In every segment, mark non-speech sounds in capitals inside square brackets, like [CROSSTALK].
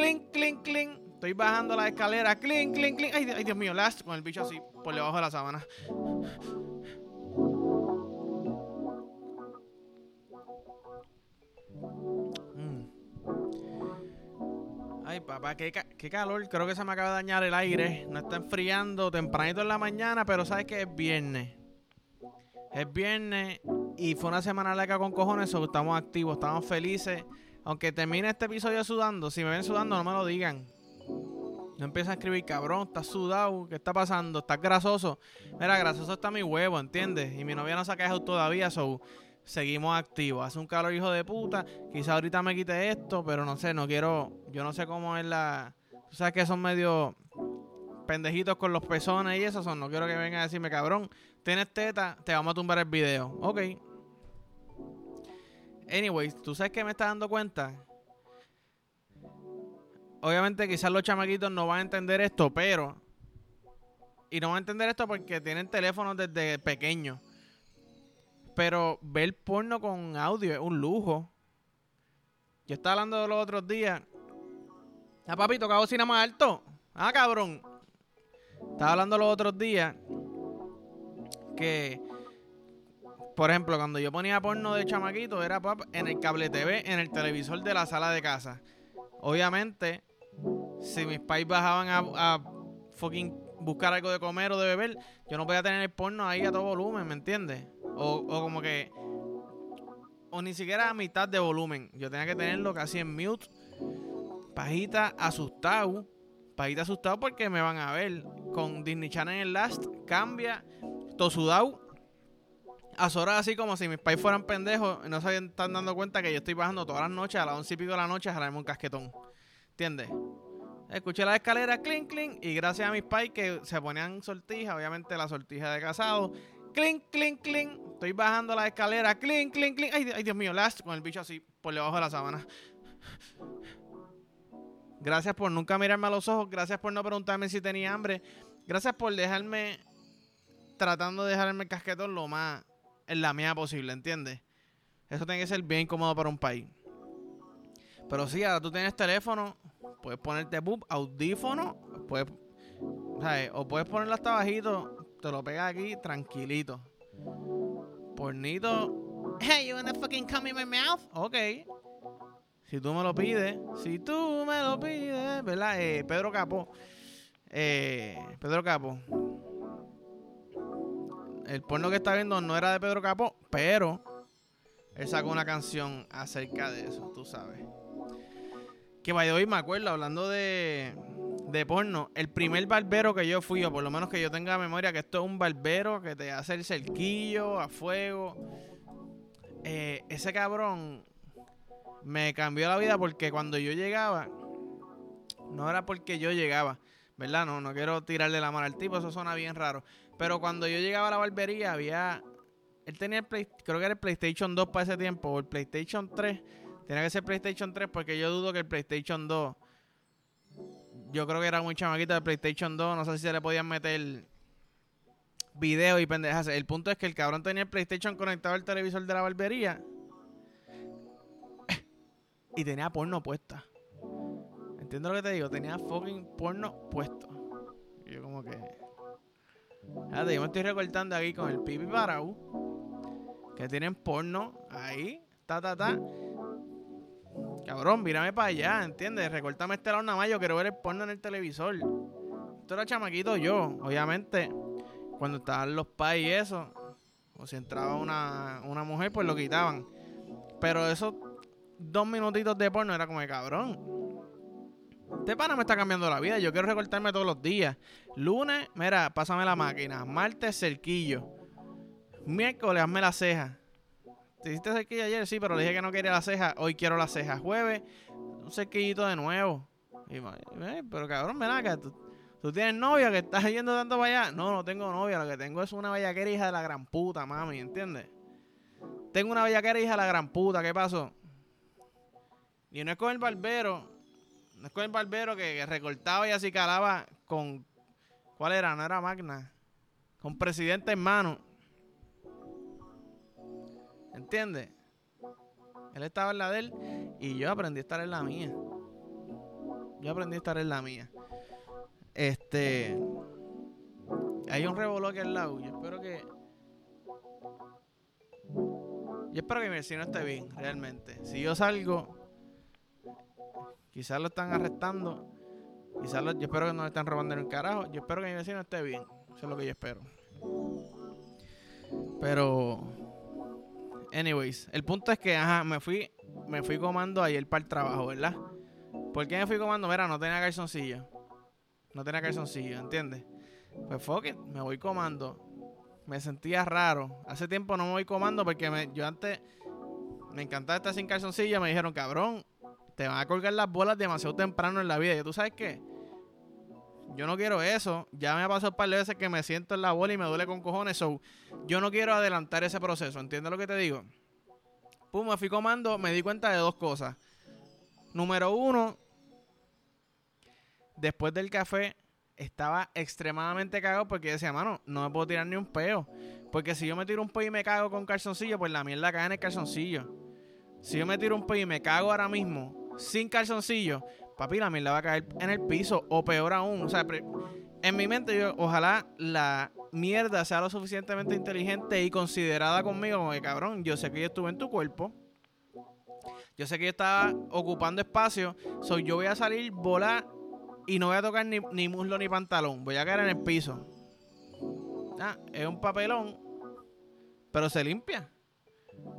clink, clink, clink. Estoy bajando la escalera, clink, clink, clink. Ay, ay, Dios mío, last con el bicho así por debajo de la sábana. Mm. Ay, papá, qué, calor. Creo que se me acaba de dañar el aire. No está enfriando tempranito en la mañana, pero sabes que es viernes. Es viernes y fue una semana larga con cojones, estamos activos, estamos felices. Aunque termine este episodio sudando, si me ven sudando, no me lo digan. No empieza a escribir, cabrón, estás sudado, ¿qué está pasando? ¿Estás grasoso? Mira, grasoso está mi huevo, ¿entiendes? Y mi novia no se ha todavía, so seguimos activos. Hace un calor hijo de puta. Quizá ahorita me quite esto, pero no sé, no quiero. Yo no sé cómo es la. Tú sabes que son medio pendejitos con los pezones y eso son. No quiero que vengan a decirme, cabrón, tienes teta, te vamos a tumbar el video. Ok. Anyways, ¿tú sabes que me estás dando cuenta? Obviamente quizás los chamaquitos no van a entender esto, pero... Y no van a entender esto porque tienen teléfonos desde pequeños. Pero ver porno con audio es un lujo. Yo estaba hablando de los otros días. Ah, papi, toca bocina más alto. Ah, cabrón. Estaba hablando los otros días que, por ejemplo, cuando yo ponía porno de chamaquito, era en el cable TV, en el televisor de la sala de casa. Obviamente, si mis pais bajaban a, fucking buscar algo de comer o de beber, yo no podía tener el porno ahí a todo volumen, ¿me entiendes? O, o como que. O ni siquiera a mitad de volumen. Yo tenía que tenerlo casi en mute. Pajita asustado. Pajita asustado porque me van a ver. Con Disney Channel en el last. Cambia. Todo sudado. A horas así como si mis pais fueran pendejos. Y no se están dando cuenta que yo estoy bajando todas las noches. A las once y pico de la noche a jalarme un casquetón. ¿Entiendes? Escuché la escalera, clink, clink. Y gracias a mis pais que se ponían sortijas. Obviamente la sortija de casado clink, clink, clink. Estoy bajando la escalera, clink, clink, clink. Ay, ay, Dios mío, last con el bicho así por debajo de la sábana. Gracias por nunca mirarme a los ojos. Gracias por no preguntarme si tenía hambre. Gracias por dejarme tratando de dejarme el casquetón lo más en la mía posible, ¿entiendes? Eso tiene que ser bien cómodo para un país. Pero sí, ahora tú tienes teléfono, puedes ponerte bub, audífono, puedes, o puedes ponerlo hasta bajito te lo pegas aquí tranquilito. Pornito. Hey, you wanna fucking come in my mouth? Ok. Si tú me lo pides, si tú me lo pides, ¿verdad? Eh, Pedro Capo. Eh, Pedro Capo. El porno que está viendo no era de Pedro Capo, pero él sacó una canción acerca de eso, tú sabes. Que vaya hoy me acuerdo, hablando de, de porno, el primer barbero que yo fui, o por lo menos que yo tenga memoria, que esto es un barbero que te hace el cerquillo a fuego. Eh, ese cabrón me cambió la vida porque cuando yo llegaba, no era porque yo llegaba, ¿verdad? No, no quiero tirarle la mano al tipo, eso suena bien raro. Pero cuando yo llegaba a la barbería, había. Él tenía el Play, creo que era el PlayStation 2 para ese tiempo, o el PlayStation 3. Tenía que ser PlayStation 3 porque yo dudo que el PlayStation 2 yo creo que era muy chamaquito de PlayStation 2. No sé si se le podían meter video y pendejas. El punto es que el cabrón tenía el PlayStation conectado al televisor de la barbería. [LAUGHS] y tenía porno puesta. Entiendo lo que te digo. Tenía fucking porno puesto. Yo como que... Fíjate, yo me estoy recortando aquí con el pipi parau. Que tienen porno ahí. Ta, ta, ta. Cabrón, mírame para allá, ¿entiendes? Recortame este lado nada más, yo quiero ver el porno en el televisor. Esto era chamaquito yo, obviamente. Cuando estaban los pais y eso, o si entraba una, una mujer, pues lo quitaban. Pero esos dos minutitos de porno era como de cabrón. Este pana me está cambiando la vida. Yo quiero recortarme todos los días. Lunes, mira, pásame la máquina. Martes, cerquillo. Miércoles, hazme la ceja. ¿Te hiciste cerquillo ayer? Sí, pero le dije que no quería la ceja. Hoy quiero la ceja. Jueves, un cerquillito de nuevo. pero cabrón, ven acá. ¿tú, tienes novia que estás yendo tanto para allá? No, no tengo novia. Lo que tengo es una bellaquera hija de la gran puta, mami. ¿Entiendes? Tengo una bellaquera hija de la gran puta. ¿Qué pasó? Y no es con el barbero. No es con barbero que, recortaba y así calaba con. ¿Cuál era? No era Magna. Con presidente hermano. ¿Entiendes? Él estaba en la de él y yo aprendí a estar en la mía. yo aprendí a estar en la mía. Este. Hay un revoló aquí al lado. Yo espero que. Yo espero que mi vecino esté bien, realmente. Si yo salgo, quizás lo están arrestando. Quizás yo espero que no le están robando en el carajo. Yo espero que mi vecino esté bien. Eso es lo que yo espero. Pero. Anyways, el punto es que, ajá, me fui, me fui comando ayer para el trabajo, ¿verdad? ¿Por qué me fui comando? Mira, no tenía calzoncillo. No tenía calzoncillo, ¿entiendes? Pues fuck it, me voy comando. Me sentía raro. Hace tiempo no me voy comando porque me, yo antes me encantaba estar sin calzoncillo. Me dijeron, cabrón, te van a colgar las bolas demasiado temprano en la vida. Y tú sabes qué? Yo no quiero eso. Ya me ha pasado un par de veces que me siento en la bola y me duele con cojones. So, yo no quiero adelantar ese proceso. ¿Entiendes lo que te digo? Pum, me fui comando, me di cuenta de dos cosas. Número uno, después del café estaba extremadamente cagado porque decía, mano, no me puedo tirar ni un peo. Porque si yo me tiro un peo y me cago con calzoncillo, pues la mierda cae en el calzoncillo. Si yo me tiro un peo y me cago ahora mismo sin calzoncillo, papi, la mierda va a caer en el piso. O peor aún, o sea, en mi mente yo, ojalá la mierda sea lo suficientemente inteligente y considerada conmigo como que, cabrón, yo sé que yo estuve en tu cuerpo. Yo sé que yo estaba ocupando espacio. soy yo voy a salir, volar y no voy a tocar ni, ni muslo ni pantalón. Voy a caer en el piso. Ah, es un papelón, pero se limpia.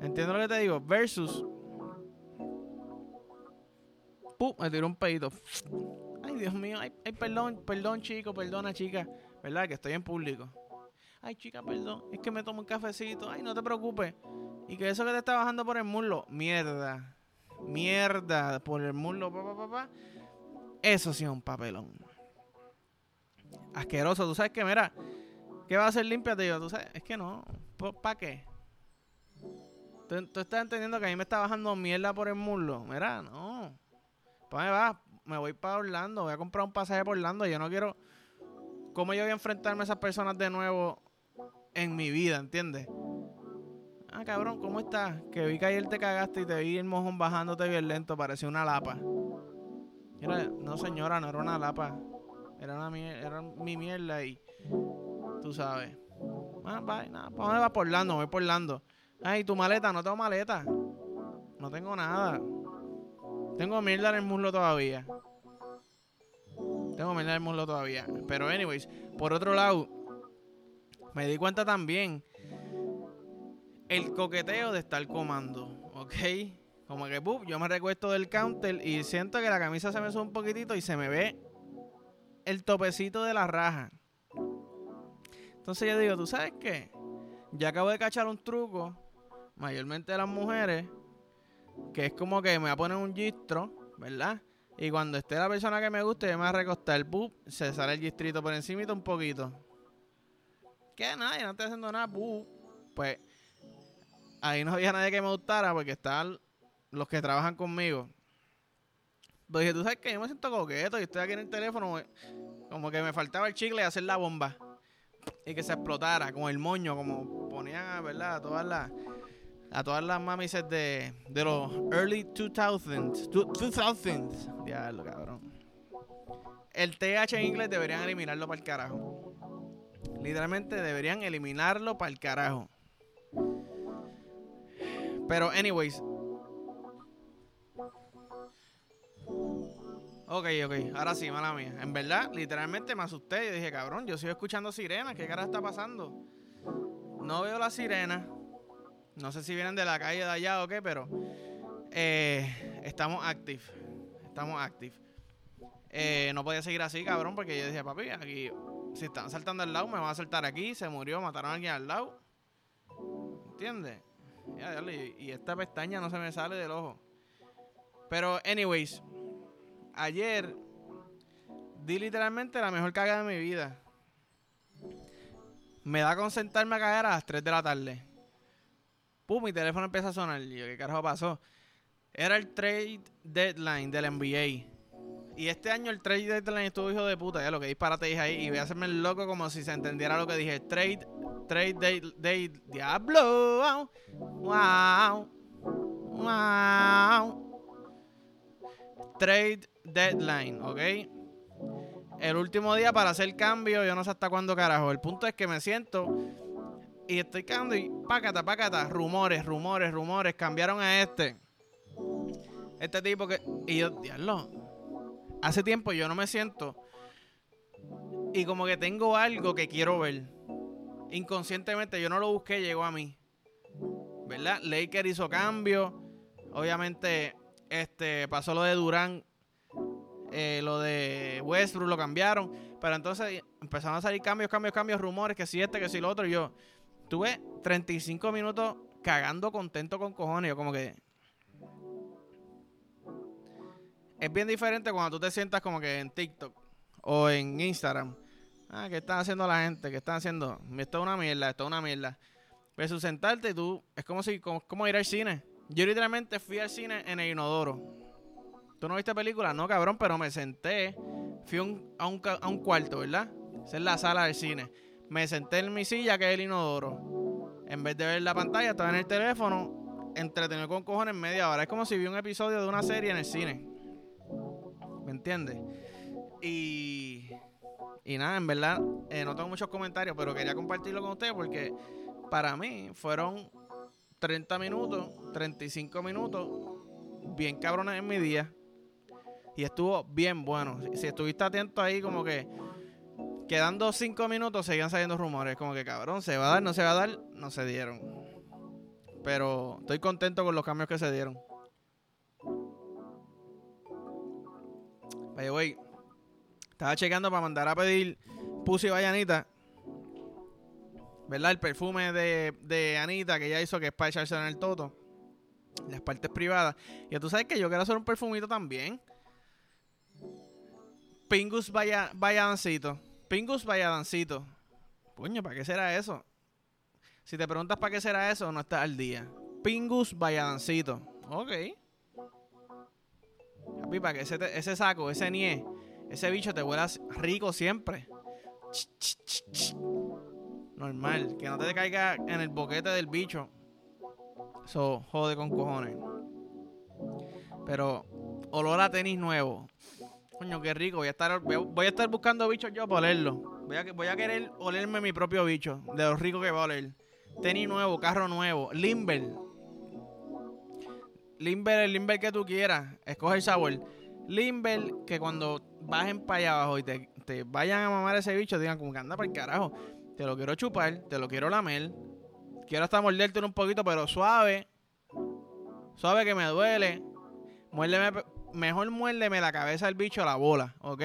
Entiendo lo que te digo. Versus. Pum, me tiró un pedito. Ay, Dios mío. Ay, perdón, perdón, chico, perdona, chica. ¿Verdad? Que estoy en público. Ay, chica, perdón. Es que me tomo un cafecito. Ay, no te preocupes. Y que eso que te está bajando por el muslo. Mierda. Mierda. Por el muslo, papá, papá. Eso sí es un papelón. Asqueroso. Tú sabes que, mira, ¿qué va a hacer limpia? Te digo, tú sabes, es que no. ¿Para qué? ¿Tú, estás entendiendo que a mí me está bajando mierda por el muslo. Mira, no. ¿Para dónde vas? Me voy para Orlando. Voy a comprar un pasaje por Orlando. Yo no quiero. ¿Cómo yo voy a enfrentarme a esas personas de nuevo en mi vida? ¿Entiendes? Ah, cabrón, ¿cómo estás? Que vi que ayer te cagaste y te vi el mojón bajándote bien lento. Parecía una lapa no señora, no era una lapa. Era, una era mi mierda y tú sabes. Ah, bye, nada. ¿Para dónde vas por? Voy por Lando. Ay, tu maleta, no tengo maleta. No tengo nada. Tengo mierda en el muslo todavía. Tengo mierda en el muslo todavía. Pero anyways, por otro lado, me di cuenta también el coqueteo de estar comando, ¿ok? Como que, yo me recuesto del counter y siento que la camisa se me sube un poquitito y se me ve el topecito de la raja. Entonces yo digo, ¿tú sabes qué? Ya acabo de cachar un truco, mayormente de las mujeres, que es como que me voy a poner un gistro, ¿verdad? Y cuando esté la persona que me guste, yo me voy a recostar, ¡bup! se sale el gistrito por encima un poquito. ¿Qué? Nadie, no estoy haciendo nada, ¡bup! Pues ahí no había nadie que me gustara porque estaba los que trabajan conmigo. Pues dije, tú sabes que yo me siento coqueto y estoy aquí en el teléfono, como que me faltaba el chicle y hacer la bomba. Y que se explotara con el moño, como ponían, ¿verdad? Todas las a todas las mamises de, de los early 2000s. 2000s. Diablo, cabrón. El TH en inglés deberían eliminarlo para el carajo. Literalmente deberían eliminarlo para el carajo. Pero, anyways, Ok, ok, ahora sí, mala mía. En verdad, literalmente me asusté. y dije, cabrón, yo sigo escuchando sirenas. ¿Qué cara está pasando? No veo las sirenas. No sé si vienen de la calle de allá o qué, pero eh, estamos active. Estamos active. Eh, no podía seguir así, cabrón, porque yo dije, papi, aquí, si están saltando al lado, me van a saltar aquí. Se murió, mataron a alguien al lado. ¿Entiendes? Y, esta pestaña no se me sale del ojo. Pero, anyways, ayer di literalmente la mejor cagada de mi vida. Me da con sentarme a cagar a las 3 de la tarde. Pum, mi teléfono empieza a sonar. ¿qué carajo pasó? Era el trade deadline del NBA. Y este año el trade deadline estuvo hijo de puta. Ya lo que disparate dije ahí. Y voy a hacerme el loco como si se entendiera lo que dije. Trade, trade day, diablo. Wow. Wow. Trade deadline, ¿ok? El último día para hacer cambio, yo no sé hasta cuándo carajo. El punto es que me siento y estoy cagando y pácata, pácata, rumores, rumores, rumores, cambiaron a este. Este tipo que... Y yo, diablo, hace tiempo yo no me siento y como que tengo algo que quiero ver. Inconscientemente yo no lo busqué, llegó a mí. ¿Verdad? Laker hizo cambio. Obviamente, este pasó lo de Durán. Eh, lo de Westbrook lo cambiaron. Pero entonces empezaron a salir cambios, cambios, cambios, rumores, que si este, que si lo otro. Y yo tuve 35 minutos cagando contento con cojones. Yo como que... Es bien diferente cuando tú te sientas como que en TikTok o en Instagram. Ah, ¿qué están haciendo la gente? ¿Qué están haciendo? Esto es una mierda, esto es una mierda. Versus sentarte y tú, es como si, como, ir al cine. Yo literalmente fui al cine en el inodoro. ¿Tú no viste película? No, cabrón, pero me senté. Fui a, un, a un cuarto, ¿verdad? Esa es la sala del cine. Me senté en mi silla, que es el inodoro. En vez de ver la pantalla, estaba en el teléfono, entretenido con cojones media hora. Es como si vi un episodio de una serie en el cine. ¿Me entiendes? Y, y nada, en verdad, eh, no tengo muchos comentarios, pero quería compartirlo con ustedes porque para mí fueron 30 minutos, 35 minutos bien cabrones en mi día. Y estuvo bien bueno. Si estuviste atento ahí, como que quedando 5 minutos, seguían saliendo rumores. Como que cabrón, ¿se va a dar? ¿No se va a dar? No se dieron. Pero estoy contento con los cambios que se dieron. Vaya, güey. Estaba checando para mandar a pedir Pussy by Anita. ¿Verdad? El perfume de, de Anita que ella hizo que es para echarse en el toto. Las partes privadas. Y tú sabes que yo quiero hacer un perfumito también. Pingus dancito. Pingus vaya dancito. Coño, ¿para qué será eso? Si te preguntas para qué será eso, no estás al día. Pingus vaya dancito. Ok. para que ese, ese saco, ese nie ese bicho te huela rico siempre. Normal, que no te caiga en el boquete del bicho. Eso jode con cojones. Pero olor a tenis nuevo. Coño, qué rico. Voy a estar, voy a estar buscando bichos yo para olerlo. Voy a, querer olerme mi propio bicho. De lo rico que va a oler. Tenis nuevo, carro nuevo. Limber. Limber, el Limber que tú quieras. Escoge el sabor. Limber, que cuando bajen para allá abajo y te, vayan a mamar ese bicho, digan como que anda para el carajo. Te lo quiero chupar, te lo quiero lamer. Quiero hasta morderte un poquito, pero suave. Suave que me duele. Muérdeme, mejor muérdeme la cabeza del bicho a la bola, ¿ok?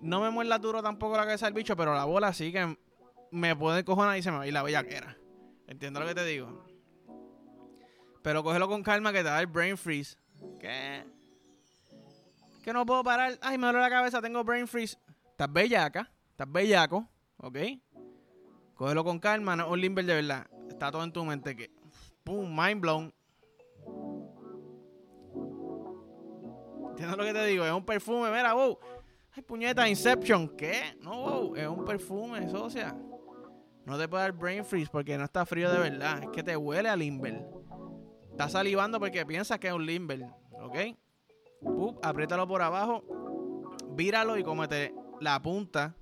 No me muerda duro tampoco la cabeza del bicho, pero la bola sí que me puede cojonar y se me va a ir la bellaquera. ¿Entiendes lo que te digo? Pero cógelo con calma que te da el brain freeze. ¿Qué? que no puedo parar. Ay, me duele la cabeza, tengo brain freeze. Estás bellaca, estás bellaco, ¿ok? Cógelo con calma, no un limber de verdad. Está todo en tu mente que. Pum, mind blown. ¿Entiendes lo que te digo? Es un perfume, mira, wow. Ay, puñeta, Inception. ¿Qué? No, wow, es un perfume, socia. No te puede dar brain freeze porque no está frío de verdad. Es que te huele a limber. Estás salivando porque piensas que es un limber, ¿ok? apriétalo por abajo, víralo y cómete la punta,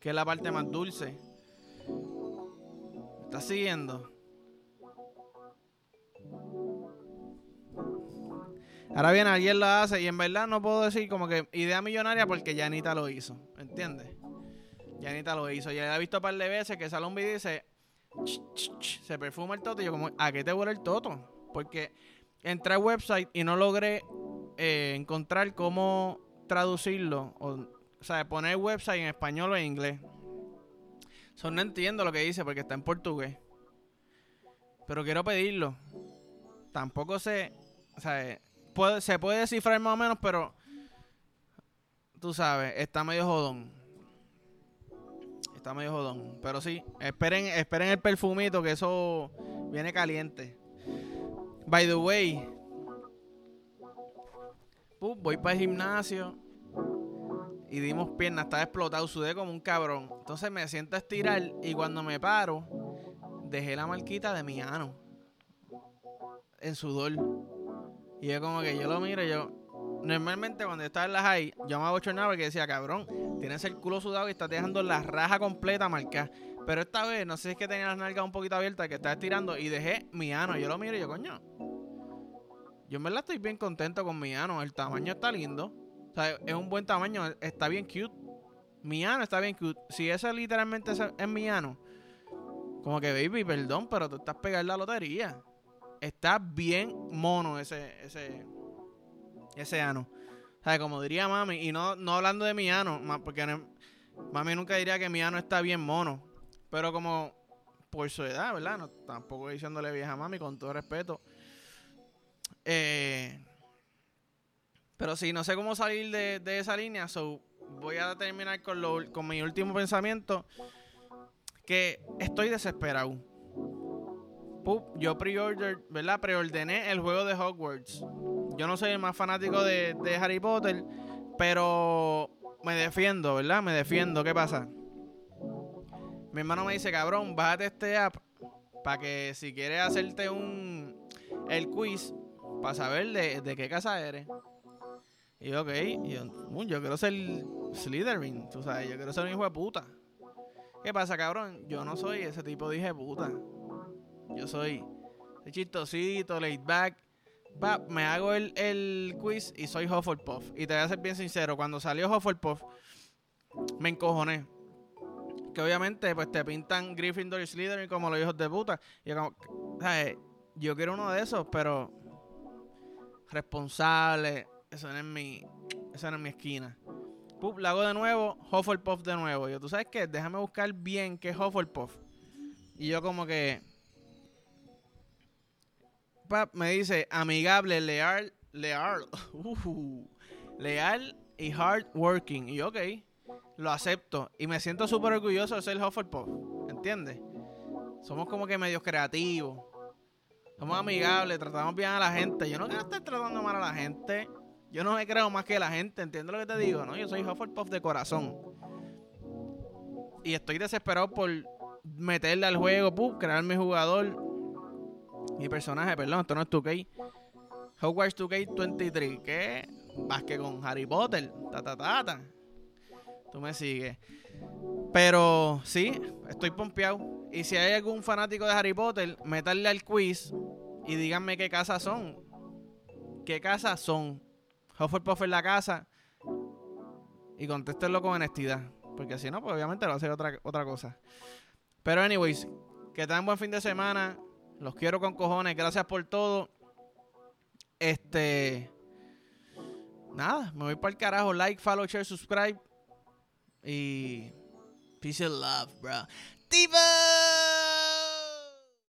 que es la parte más dulce. ¿Estás siguiendo? Ahora bien, alguien lo hace y en verdad no puedo decir como que idea millonaria porque Yanita lo hizo, ¿entiendes? Yanita lo hizo. Ya he visto un par de veces que sale un video y dice, se perfuma el toto y yo como, ¿a qué te huele el toto? Porque entré al website y no logré eh, encontrar cómo traducirlo, o, sea, poner website en español o en inglés. So, no entiendo lo que dice porque está en portugués. Pero quiero pedirlo. Tampoco sé, o sea, puede, se puede descifrar más o menos, pero tú sabes, está medio jodón. Está medio jodón. Pero sí, esperen, esperen el perfumito que eso viene caliente. By the way, voy para el gimnasio y dimos piernas, estaba explotado, sudé como un cabrón. Entonces me siento a estirar y cuando me paro, dejé la marquita de mi ano en sudor. Y yo como que yo lo miro y yo, normalmente cuando estaba en la high, yo me abochornaba porque decía, cabrón, tienes el culo sudado y estás dejando la raja completa marcada. Pero esta vez, no sé si es que tenía las nalgas un poquito abiertas, que estaba estirando y dejé mi ano. Yo lo miro y yo, coño. Yo en verdad estoy bien contento con mi ano. El tamaño está lindo. O sea, es un buen tamaño. Está bien cute. Mi ano está bien cute. Si ese literalmente es, mi ano, como que, baby, perdón, pero tú estás pegando la lotería. Está bien mono ese, ese, ese ano. O sea, como diría mami, y no, no hablando de mi ano, porque mami nunca diría que mi ano está bien mono. Pero como por su edad, ¿verdad? No, tampoco diciéndole vieja mami, con todo respeto. Eh, pero sí, no sé cómo salir de, esa línea. So, voy a terminar con, lo, con mi último pensamiento. Que estoy desesperado. Yo pre-order, ¿verdad? Preordené el juego de Hogwarts. Yo no soy el más fanático de, de Harry Potter. Pero me defiendo, ¿verdad? Me defiendo. ¿Qué pasa? Mi hermano me dice, cabrón, bájate este app para que si quieres hacerte un el quiz para saber de, qué casa eres. Y yo, ok, yo, yo quiero ser Slytherin, tú sabes, yo quiero ser un hijo de puta. ¿Qué pasa, cabrón? Yo no soy ese tipo de hijo de puta. Yo soy chistosito, laid back. Me hago el, el quiz y soy Hufflepuff. Y te voy a ser bien sincero, cuando salió Hufflepuff, me encojoné que obviamente pues te pintan Gryffindor y Slytherin como los hijos de puta. Y como, yo quiero uno de esos, pero responsable, eso no es mi, eso no es mi esquina. Pup, la hago de nuevo, Hufflepuff de nuevo. Y yo, ¿tú sabes qué? Déjame buscar bien qué es Hufflepuff. Y yo como que... Pap, me dice, amigable, leal, leal, [LAUGHS] uh, leal y hardworking. Y ok lo acepto. Y me siento súper orgulloso de ser Hufflepuff. ¿Entiendes? Somos como que medios creativos. Somos amigables, tratamos bien a la gente. Yo no quiero estar tratando mal a la gente. Yo no me creo más que la gente. ¿Entiendes lo que te digo? No, yo soy Hufflepuff de corazón. Y estoy desesperado por meterle al juego, crear mi jugador. Mi personaje, perdón, esto no es 2K. Hogwarts 2K23. ¿Qué? Más que con Harry Potter. Ta, ta, ta, ta. Tú me sigues. Pero sí, estoy pompeado. Y si hay algún fanático de Harry Potter, meterle al quiz y díganme qué casas son. ¿Qué casas son? Hufflepuff en la casa. Y contéstenlo con honestidad. Porque si no, pues obviamente va a ser otra, otra cosa. Pero anyways, que tengan buen fin de semana. Los quiero con cojones. Gracias por todo. Este. Nada, me voy para el carajo. Like, follow, share, subscribe. Y. Peace and love, bro. Diva!